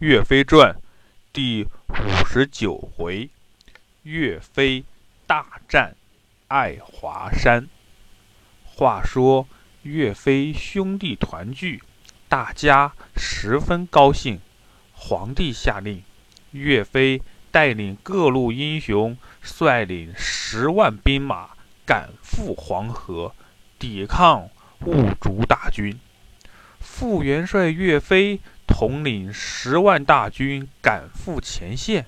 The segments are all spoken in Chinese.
岳飞传》第五十九回：岳飞大战爱华山。话说岳飞兄弟团聚，大家十分高兴。皇帝下令，岳飞带领各路英雄，率领十万兵马赶赴黄河，抵抗兀竹大军。副元帅岳飞统领十万大军赶赴前线。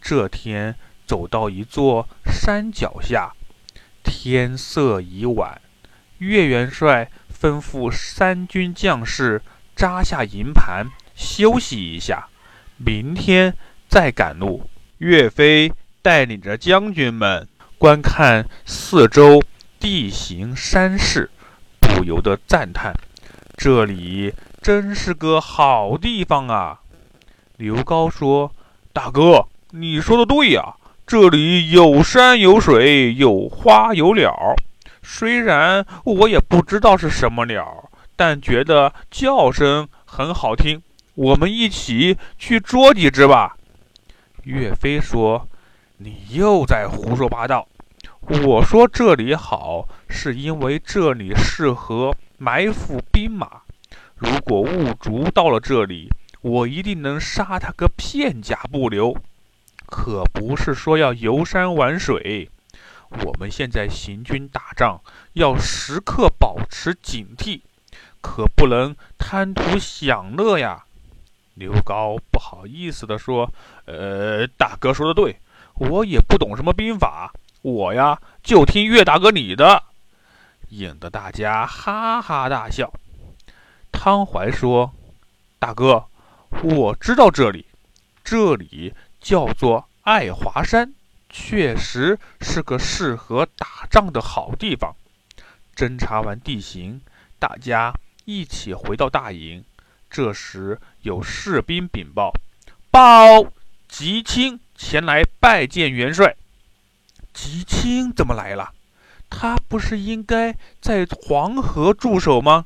这天走到一座山脚下，天色已晚。岳元帅吩咐三军将士扎下营盘，休息一下，明天再赶路。岳飞带领着将军们观看四周地形山势，不由得赞叹。这里真是个好地方啊！刘高说：“大哥，你说的对呀，这里有山有水，有花有鸟。虽然我也不知道是什么鸟，但觉得叫声很好听。我们一起去捉几只吧。”岳飞说：“你又在胡说八道！我说这里好，是因为这里适合。”埋伏兵马，如果兀竹到了这里，我一定能杀他个片甲不留。可不是说要游山玩水，我们现在行军打仗，要时刻保持警惕，可不能贪图享乐呀。刘高不好意思地说：“呃，大哥说的对，我也不懂什么兵法，我呀就听岳大哥你的。”引得大家哈哈大笑。汤怀说：“大哥，我知道这里，这里叫做爱华山，确实是个适合打仗的好地方。”侦查完地形，大家一起回到大营。这时有士兵禀报：“报，吉清前来拜见元帅。”吉清怎么来了？他不是应该在黄河驻守吗？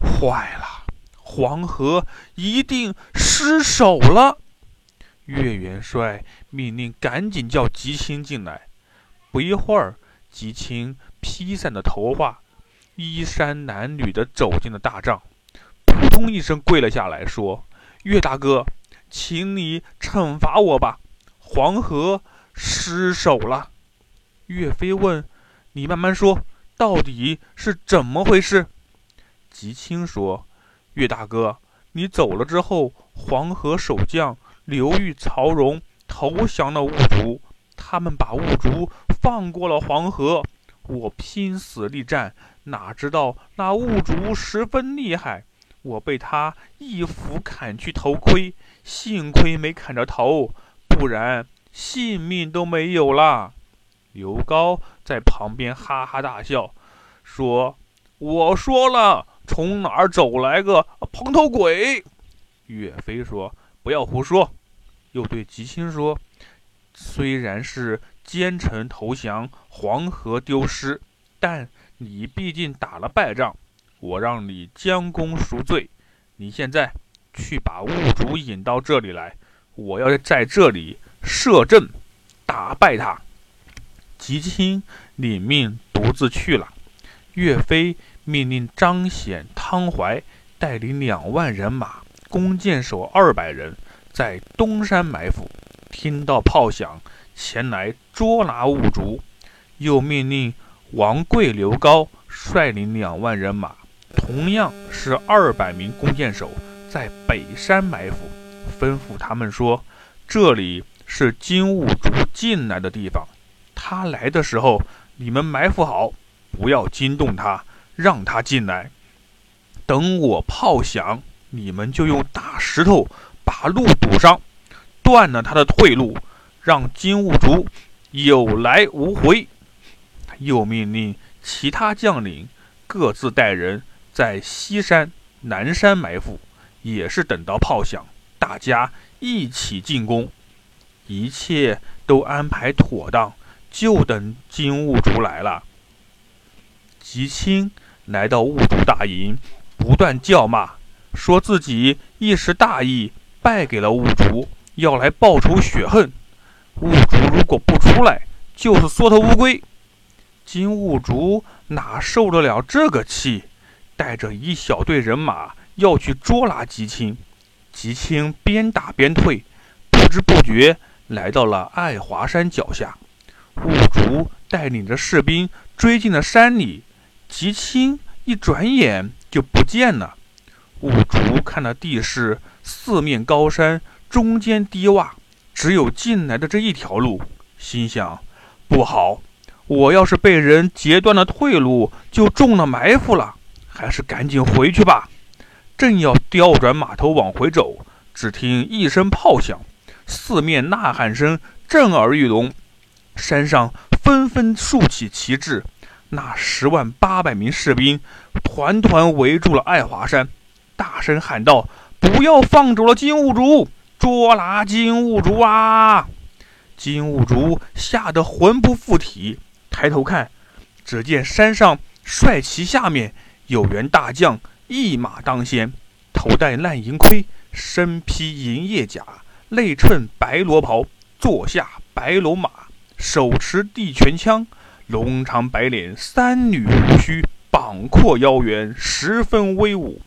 坏了，黄河一定失守了。岳元帅命令赶紧叫吉青进来。不一会儿，吉青披散的头发，衣衫褴褛地走进了大帐，扑通一声跪了下来，说：“岳大哥，请你惩罚我吧！黄河失守了。”岳飞问。你慢慢说，到底是怎么回事？吉青说：“岳大哥，你走了之后，黄河守将刘裕、曹荣投降了兀竹，他们把兀竹放过了黄河。我拼死力战，哪知道那兀竹十分厉害，我被他一斧砍去头盔，幸亏没砍着头，不然性命都没有了。”刘高在旁边哈哈大笑，说：“我说了，从哪儿走来个蓬头鬼？”岳飞说：“不要胡说。”又对吉清说：“虽然是奸臣投降，黄河丢失，但你毕竟打了败仗，我让你将功赎罪。你现在去把兀竹引到这里来，我要在这里设阵，打败他。”吉清领命独自去了。岳飞命令张显、汤怀带领两万人马，弓箭手二百人，在东山埋伏，听到炮响前来捉拿兀竹。又命令王贵、刘高率领两万人马，同样是二百名弓箭手，在北山埋伏，吩咐他们说：“这里是金兀术进来的地方。”他来的时候，你们埋伏好，不要惊动他，让他进来。等我炮响，你们就用大石头把路堵上，断了他的退路，让金兀术有来无回。又命令其他将领各自带人在西山、南山埋伏，也是等到炮响，大家一起进攻。一切都安排妥当。就等金兀术来了。吉青来到兀术大营，不断叫骂，说自己一时大意，败给了兀术，要来报仇雪恨。兀术如果不出来，就是缩头乌龟。金兀竹哪受得了这个气，带着一小队人马要去捉拿吉青。吉青边打边退，不知不觉来到了爱华山脚下。五竹带领着士兵追进了山里，吉青一转眼就不见了。五竹看了地势，四面高山，中间低洼，只有进来的这一条路，心想：不好，我要是被人截断了退路，就中了埋伏了。还是赶紧回去吧。正要调转马头往回走，只听一声炮响，四面呐喊声震耳欲聋，山上纷纷竖起旗帜，那十万八百名士兵团团围住了爱华山。大声喊道：“不要放走了金兀术，捉拿金兀术啊！”金兀术吓得魂不附体，抬头看，只见山上帅旗下面有员大将，一马当先，头戴烂银盔，身披银叶甲，内衬白罗袍，坐下白龙马，手持地拳枪，龙长白脸，三缕胡须，膀阔腰圆，十分威武。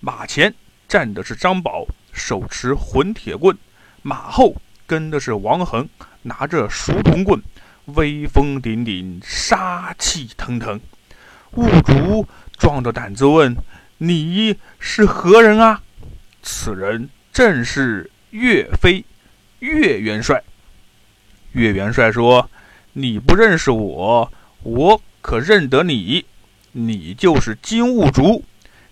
马前站的是张宝，手持混铁棍；马后跟的是王恒，拿着熟铜棍，威风凛凛，杀气腾腾。兀竹壮着胆子问：“你是何人啊？”此人正是岳飞，岳元帅。岳元帅说：“你不认识我，我可认得你。你就是金兀术。”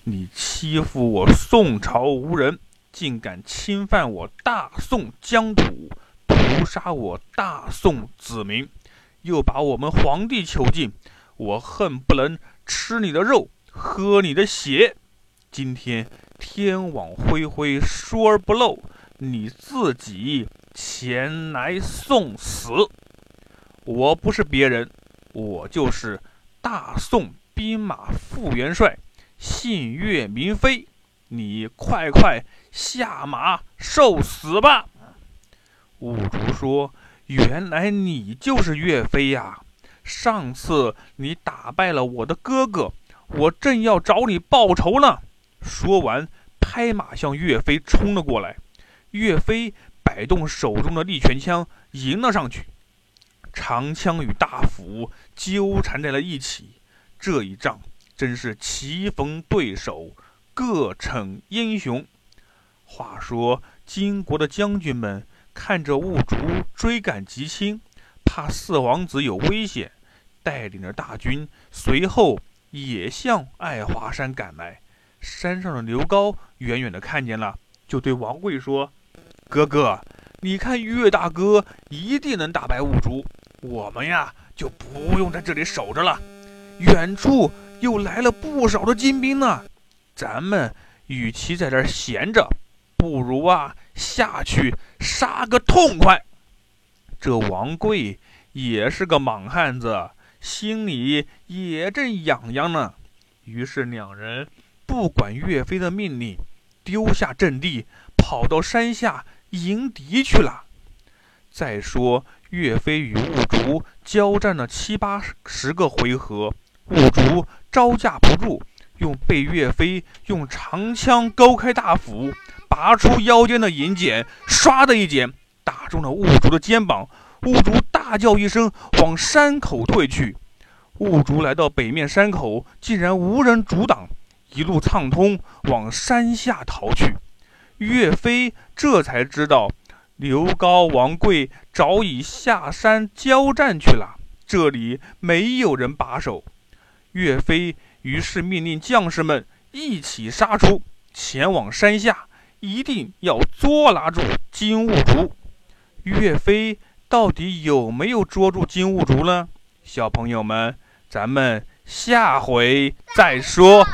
你欺负我宋朝无人，竟敢侵犯我大宋疆土，屠杀我大宋子民，又把我们皇帝囚禁，我恨不能吃你的肉，喝你的血。今天天网恢恢，疏而不漏，你自己前来送死。我不是别人，我就是大宋兵马副元帅。姓岳名飞，你快快下马受死吧！五竹说：“原来你就是岳飞呀！上次你打败了我的哥哥，我正要找你报仇呢。”说完，拍马向岳飞冲了过来。岳飞摆动手中的利拳枪，迎了上去。长枪与大斧纠缠在了一起，这一仗。真是棋逢对手，各逞英雄。话说金国的将军们看着兀竹追赶吉青，怕四王子有危险，带领着大军随后也向爱华山赶来。山上的刘高远远的看见了，就对王贵说：“哥哥，你看岳大哥一定能打败兀竹，我们呀就不用在这里守着了，远处。”又来了不少的金兵呢，咱们与其在这闲着，不如啊下去杀个痛快。这王贵也是个莽汉子，心里也正痒痒呢。于是两人不管岳飞的命令，丢下阵地，跑到山下迎敌去了。再说岳飞与兀竹交战了七八十个回合。兀竹招架不住，用被岳飞用长枪勾开大斧，拔出腰间的银锏，唰的一剪，打中了兀竹的肩膀。兀竹大叫一声，往山口退去。兀竹来到北面山口，竟然无人阻挡，一路畅通，往山下逃去。岳飞这才知道，刘高、王贵早已下山交战去了，这里没有人把守。岳飞于是命令将士们一起杀出，前往山下，一定要捉拿住金兀术。岳飞到底有没有捉住金兀术呢？小朋友们，咱们下回再说。